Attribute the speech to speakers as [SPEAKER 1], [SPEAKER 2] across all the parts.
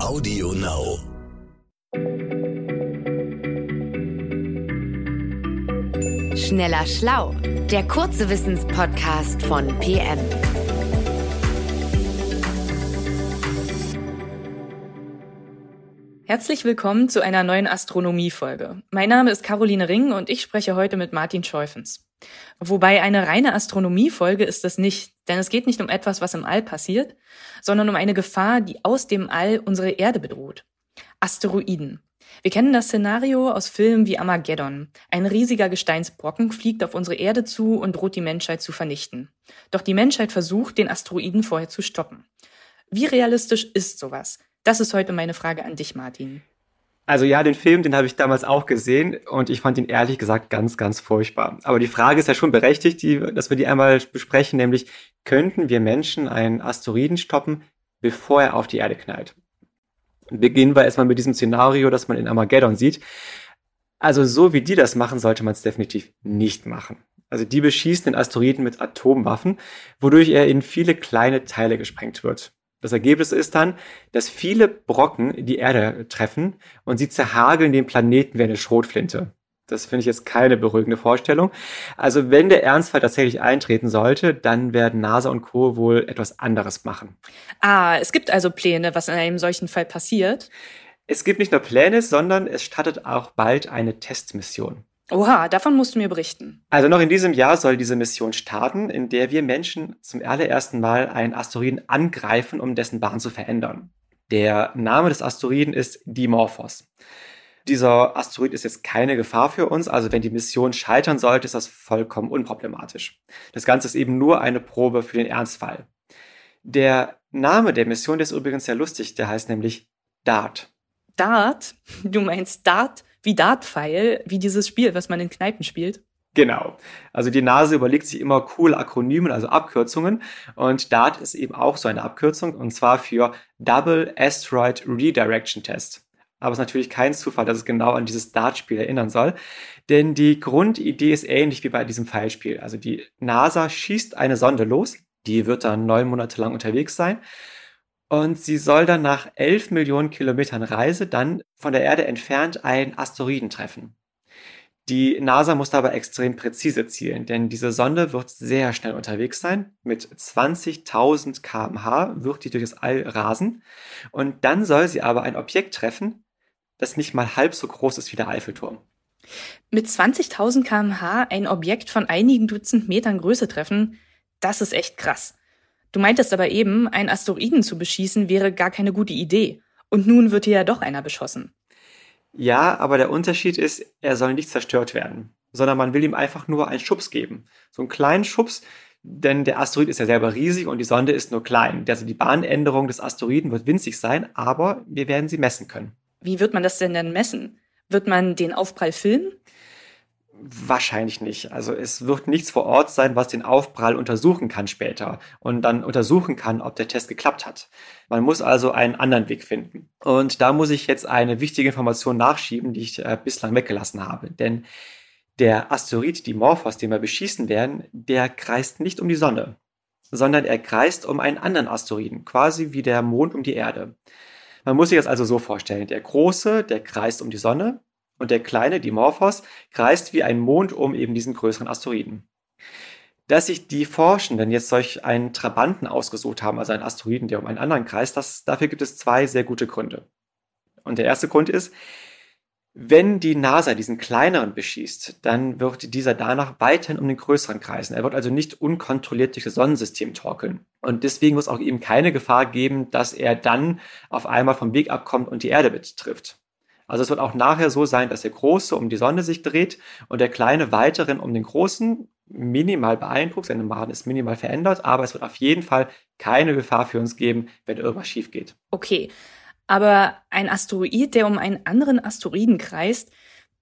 [SPEAKER 1] Audio Now.
[SPEAKER 2] Schneller Schlau, der kurze Wissenspodcast von PM.
[SPEAKER 3] Herzlich willkommen zu einer neuen Astronomie-Folge. Mein Name ist Caroline Ring und ich spreche heute mit Martin Scheufens. Wobei eine reine Astronomie-Folge ist es nicht, denn es geht nicht um etwas, was im All passiert, sondern um eine Gefahr, die aus dem All unsere Erde bedroht. Asteroiden. Wir kennen das Szenario aus Filmen wie Armageddon. Ein riesiger Gesteinsbrocken fliegt auf unsere Erde zu und droht die Menschheit zu vernichten. Doch die Menschheit versucht, den Asteroiden vorher zu stoppen. Wie realistisch ist sowas? Das ist heute meine Frage an dich, Martin.
[SPEAKER 4] Also ja, den Film, den habe ich damals auch gesehen und ich fand ihn ehrlich gesagt ganz, ganz furchtbar. Aber die Frage ist ja schon berechtigt, die, dass wir die einmal besprechen, nämlich könnten wir Menschen einen Asteroiden stoppen, bevor er auf die Erde knallt? Beginnen wir erstmal mit diesem Szenario, das man in Armageddon sieht. Also so wie die das machen, sollte man es definitiv nicht machen. Also die beschießen den Asteroiden mit Atomwaffen, wodurch er in viele kleine Teile gesprengt wird. Das Ergebnis ist dann, dass viele Brocken die Erde treffen und sie zerhageln den Planeten wie eine Schrotflinte. Das finde ich jetzt keine beruhigende Vorstellung. Also wenn der Ernstfall tatsächlich eintreten sollte, dann werden NASA und Co. wohl etwas anderes machen.
[SPEAKER 3] Ah, es gibt also Pläne, was in einem solchen Fall passiert.
[SPEAKER 4] Es gibt nicht nur Pläne, sondern es startet auch bald eine Testmission.
[SPEAKER 3] Oha, davon musst du mir berichten.
[SPEAKER 4] Also noch in diesem Jahr soll diese Mission starten, in der wir Menschen zum allerersten Mal einen Asteroiden angreifen, um dessen Bahn zu verändern. Der Name des Asteroiden ist Dimorphos. Dieser Asteroid ist jetzt keine Gefahr für uns, also wenn die Mission scheitern sollte, ist das vollkommen unproblematisch. Das Ganze ist eben nur eine Probe für den Ernstfall. Der Name der Mission der ist übrigens sehr lustig, der heißt nämlich DART.
[SPEAKER 3] Dart? Du meinst Dart wie Dartpfeil, wie dieses Spiel, was man in Kneipen spielt?
[SPEAKER 4] Genau. Also die Nase überlegt sich immer coole Akronymen, also Abkürzungen. Und DART ist eben auch so eine Abkürzung, und zwar für Double Asteroid Redirection Test. Aber es ist natürlich kein Zufall, dass es genau an dieses Dart-Spiel erinnern soll. Denn die Grundidee ist ähnlich wie bei diesem Pfeilspiel. Also die NASA schießt eine Sonde los, die wird dann neun Monate lang unterwegs sein und sie soll dann nach 11 Millionen Kilometern Reise dann von der Erde entfernt einen Asteroiden treffen. Die NASA muss dabei extrem präzise zielen, denn diese Sonde wird sehr schnell unterwegs sein. Mit 20.000 kmh wird die durch das All rasen. Und dann soll sie aber ein Objekt treffen, das nicht mal halb so groß ist wie der Eiffelturm.
[SPEAKER 3] Mit 20.000 kmh ein Objekt von einigen Dutzend Metern Größe treffen, das ist echt krass. Du meintest aber eben, einen Asteroiden zu beschießen wäre gar keine gute Idee. Und nun wird hier ja doch einer beschossen.
[SPEAKER 4] Ja, aber der Unterschied ist, er soll nicht zerstört werden, sondern man will ihm einfach nur einen Schubs geben. So einen kleinen Schubs, denn der Asteroid ist ja selber riesig und die Sonde ist nur klein. Also die Bahnänderung des Asteroiden wird winzig sein, aber wir werden sie messen können.
[SPEAKER 3] Wie wird man das denn dann messen? Wird man den Aufprall filmen?
[SPEAKER 4] Wahrscheinlich nicht. Also es wird nichts vor Ort sein, was den Aufprall untersuchen kann später und dann untersuchen kann, ob der Test geklappt hat. Man muss also einen anderen Weg finden. Und da muss ich jetzt eine wichtige Information nachschieben, die ich äh, bislang weggelassen habe. Denn der Asteroid Dimorphos, den wir beschießen werden, der kreist nicht um die Sonne, sondern er kreist um einen anderen Asteroiden, quasi wie der Mond um die Erde. Man muss sich das also so vorstellen. Der große, der kreist um die Sonne und der kleine Dimorphos kreist wie ein Mond um eben diesen größeren Asteroiden. Dass sich die Forschenden jetzt solch einen Trabanten ausgesucht haben, also einen Asteroiden, der um einen anderen kreist, das, dafür gibt es zwei sehr gute Gründe. Und der erste Grund ist, wenn die NASA diesen kleineren beschießt, dann wird dieser danach weiterhin um den größeren kreisen. Er wird also nicht unkontrolliert durch das Sonnensystem torkeln. Und deswegen muss auch eben keine Gefahr geben, dass er dann auf einmal vom Weg abkommt und die Erde betrifft. Also es wird auch nachher so sein, dass der Große um die Sonne sich dreht und der Kleine weiterhin um den Großen minimal beeindruckt, seine Bahn ist minimal verändert, aber es wird auf jeden Fall keine Gefahr für uns geben, wenn irgendwas schief geht.
[SPEAKER 3] Okay, aber ein Asteroid, der um einen anderen Asteroiden kreist,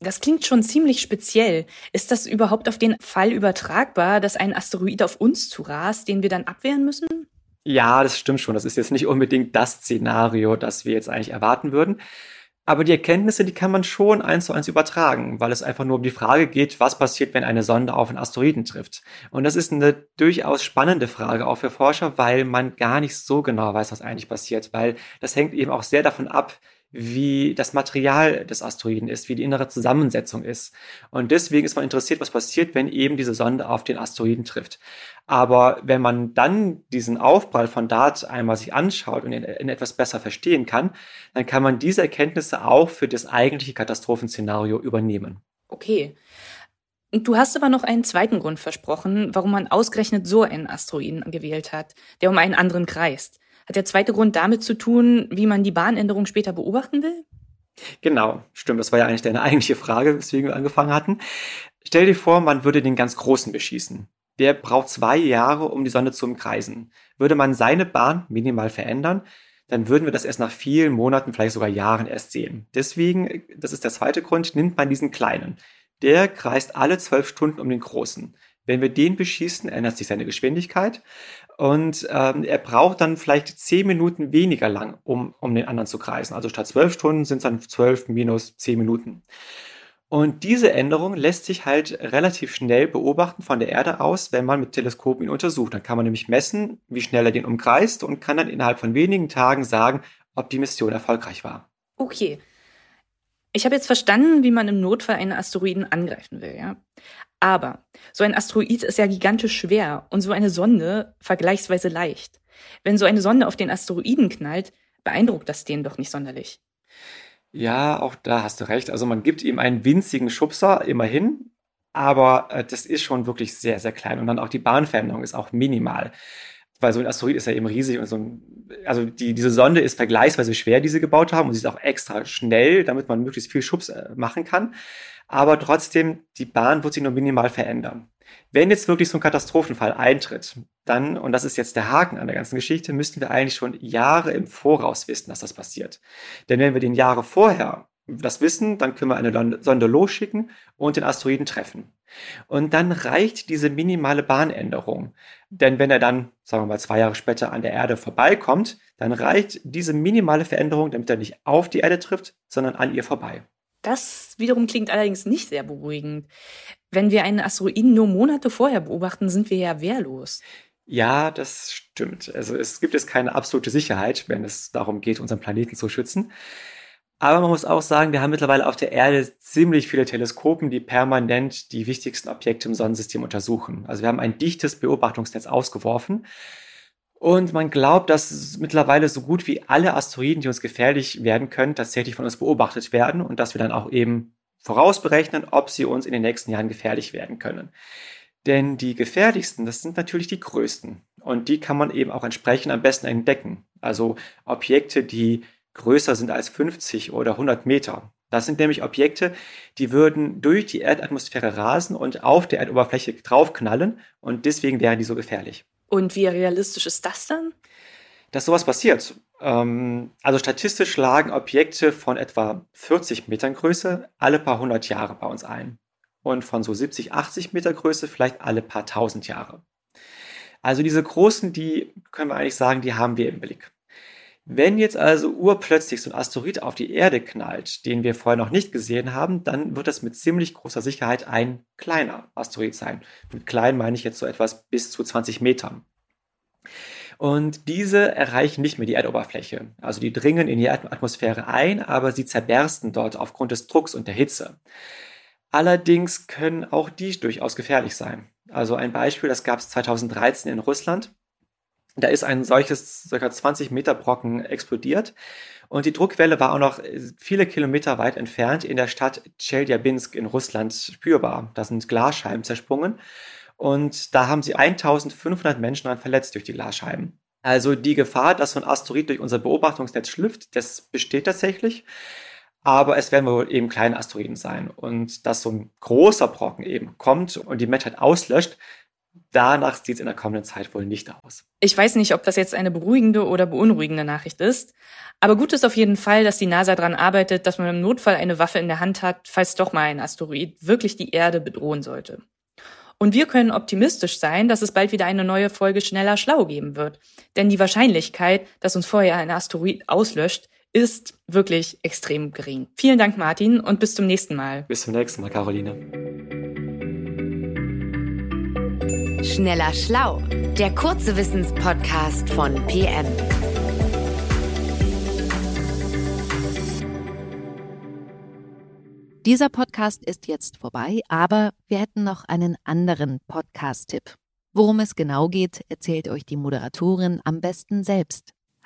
[SPEAKER 3] das klingt schon ziemlich speziell. Ist das überhaupt auf den Fall übertragbar, dass ein Asteroid auf uns zu rast, den wir dann abwehren müssen?
[SPEAKER 4] Ja, das stimmt schon. Das ist jetzt nicht unbedingt das Szenario, das wir jetzt eigentlich erwarten würden. Aber die Erkenntnisse, die kann man schon eins zu eins übertragen, weil es einfach nur um die Frage geht, was passiert, wenn eine Sonde auf einen Asteroiden trifft. Und das ist eine durchaus spannende Frage auch für Forscher, weil man gar nicht so genau weiß, was eigentlich passiert, weil das hängt eben auch sehr davon ab, wie das Material des Asteroiden ist, wie die innere Zusammensetzung ist. Und deswegen ist man interessiert, was passiert, wenn eben diese Sonde auf den Asteroiden trifft. Aber wenn man dann diesen Aufprall von DART einmal sich anschaut und in etwas besser verstehen kann, dann kann man diese Erkenntnisse auch für das eigentliche Katastrophenszenario übernehmen.
[SPEAKER 3] Okay. Du hast aber noch einen zweiten Grund versprochen, warum man ausgerechnet so einen Asteroiden gewählt hat, der um einen anderen kreist. Hat der zweite Grund damit zu tun, wie man die Bahnänderung später beobachten will?
[SPEAKER 4] Genau, stimmt. Das war ja eigentlich deine eigentliche Frage, weswegen wir angefangen hatten. Stell dir vor, man würde den ganz Großen beschießen. Der braucht zwei Jahre, um die Sonne zu umkreisen. Würde man seine Bahn minimal verändern, dann würden wir das erst nach vielen Monaten, vielleicht sogar Jahren erst sehen. Deswegen, das ist der zweite Grund, nimmt man diesen kleinen. Der kreist alle zwölf Stunden um den großen. Wenn wir den beschießen, ändert sich seine Geschwindigkeit und ähm, er braucht dann vielleicht zehn Minuten weniger lang, um, um den anderen zu kreisen. Also statt zwölf Stunden sind es dann zwölf minus zehn Minuten. Und diese Änderung lässt sich halt relativ schnell beobachten von der Erde aus, wenn man mit Teleskopen ihn untersucht. Dann kann man nämlich messen, wie schnell er den umkreist und kann dann innerhalb von wenigen Tagen sagen, ob die Mission erfolgreich war.
[SPEAKER 3] Okay. Ich habe jetzt verstanden, wie man im Notfall einen Asteroiden angreifen will, ja. Aber so ein Asteroid ist ja gigantisch schwer und so eine Sonde vergleichsweise leicht. Wenn so eine Sonde auf den Asteroiden knallt, beeindruckt das den doch nicht sonderlich.
[SPEAKER 4] Ja, auch da hast du recht. Also man gibt ihm einen winzigen Schubser immerhin, aber äh, das ist schon wirklich sehr, sehr klein. Und dann auch die Bahnveränderung ist auch minimal. Weil so ein Asteroid ist ja eben riesig und so ein, also die, diese Sonde ist vergleichsweise schwer, die sie gebaut haben und sie ist auch extra schnell, damit man möglichst viel Schubs äh, machen kann aber trotzdem, die Bahn wird sich nur minimal verändern. Wenn jetzt wirklich so ein Katastrophenfall eintritt, dann, und das ist jetzt der Haken an der ganzen Geschichte, müssten wir eigentlich schon Jahre im Voraus wissen, dass das passiert. Denn wenn wir den Jahre vorher das wissen, dann können wir eine Sonde losschicken und den Asteroiden treffen. Und dann reicht diese minimale Bahnänderung. Denn wenn er dann, sagen wir mal, zwei Jahre später an der Erde vorbeikommt, dann reicht diese minimale Veränderung, damit er nicht auf die Erde trifft, sondern an ihr vorbei.
[SPEAKER 3] Das wiederum klingt allerdings nicht sehr beruhigend. Wenn wir einen Asteroiden nur Monate vorher beobachten, sind wir ja wehrlos.
[SPEAKER 4] Ja, das stimmt. Also es gibt jetzt keine absolute Sicherheit, wenn es darum geht, unseren Planeten zu schützen. Aber man muss auch sagen, wir haben mittlerweile auf der Erde ziemlich viele Teleskopen, die permanent die wichtigsten Objekte im Sonnensystem untersuchen. Also wir haben ein dichtes Beobachtungsnetz ausgeworfen. Und man glaubt, dass mittlerweile so gut wie alle Asteroiden, die uns gefährlich werden können, tatsächlich von uns beobachtet werden und dass wir dann auch eben vorausberechnen, ob sie uns in den nächsten Jahren gefährlich werden können. Denn die gefährlichsten, das sind natürlich die größten. Und die kann man eben auch entsprechend am besten entdecken. Also Objekte, die größer sind als 50 oder 100 Meter. Das sind nämlich Objekte, die würden durch die Erdatmosphäre rasen und auf der Erdoberfläche draufknallen und deswegen wären die so gefährlich.
[SPEAKER 3] Und wie realistisch ist das dann?
[SPEAKER 4] Dass sowas passiert. Ähm, also statistisch schlagen Objekte von etwa 40 Metern Größe alle paar hundert Jahre bei uns ein. Und von so 70, 80 Meter Größe vielleicht alle paar tausend Jahre. Also diese großen, die können wir eigentlich sagen, die haben wir im Blick. Wenn jetzt also urplötzlich so ein Asteroid auf die Erde knallt, den wir vorher noch nicht gesehen haben, dann wird das mit ziemlich großer Sicherheit ein kleiner Asteroid sein. Mit klein meine ich jetzt so etwas bis zu 20 Metern. Und diese erreichen nicht mehr die Erdoberfläche. Also die dringen in die Atmosphäre ein, aber sie zerbersten dort aufgrund des Drucks und der Hitze. Allerdings können auch die durchaus gefährlich sein. Also ein Beispiel, das gab es 2013 in Russland. Da ist ein solches ca. 20 Meter Brocken explodiert und die Druckwelle war auch noch viele Kilometer weit entfernt in der Stadt Chelyabinsk in Russland spürbar. Da sind Glasscheiben zersprungen und da haben sie 1500 Menschen daran verletzt durch die Glasscheiben. Also die Gefahr, dass so ein Asteroid durch unser Beobachtungsnetz schlüpft, das besteht tatsächlich. Aber es werden wohl eben kleine Asteroiden sein. Und dass so ein großer Brocken eben kommt und die Menschheit auslöscht, danach sieht es in der kommenden Zeit wohl nicht aus.
[SPEAKER 3] Ich weiß nicht, ob das jetzt eine beruhigende oder beunruhigende Nachricht ist. Aber gut ist auf jeden Fall, dass die NASA daran arbeitet, dass man im Notfall eine Waffe in der Hand hat, falls doch mal ein Asteroid wirklich die Erde bedrohen sollte. Und wir können optimistisch sein, dass es bald wieder eine neue Folge Schneller Schlau geben wird. Denn die Wahrscheinlichkeit, dass uns vorher ein Asteroid auslöscht, ist wirklich extrem gering. Vielen Dank, Martin, und bis zum nächsten Mal.
[SPEAKER 4] Bis zum nächsten Mal, Caroline.
[SPEAKER 2] Schneller Schlau, der kurze Wissenspodcast von PM.
[SPEAKER 1] Dieser Podcast ist jetzt vorbei, aber wir hätten noch einen anderen Podcast-Tipp. Worum es genau geht, erzählt euch die Moderatorin am besten selbst.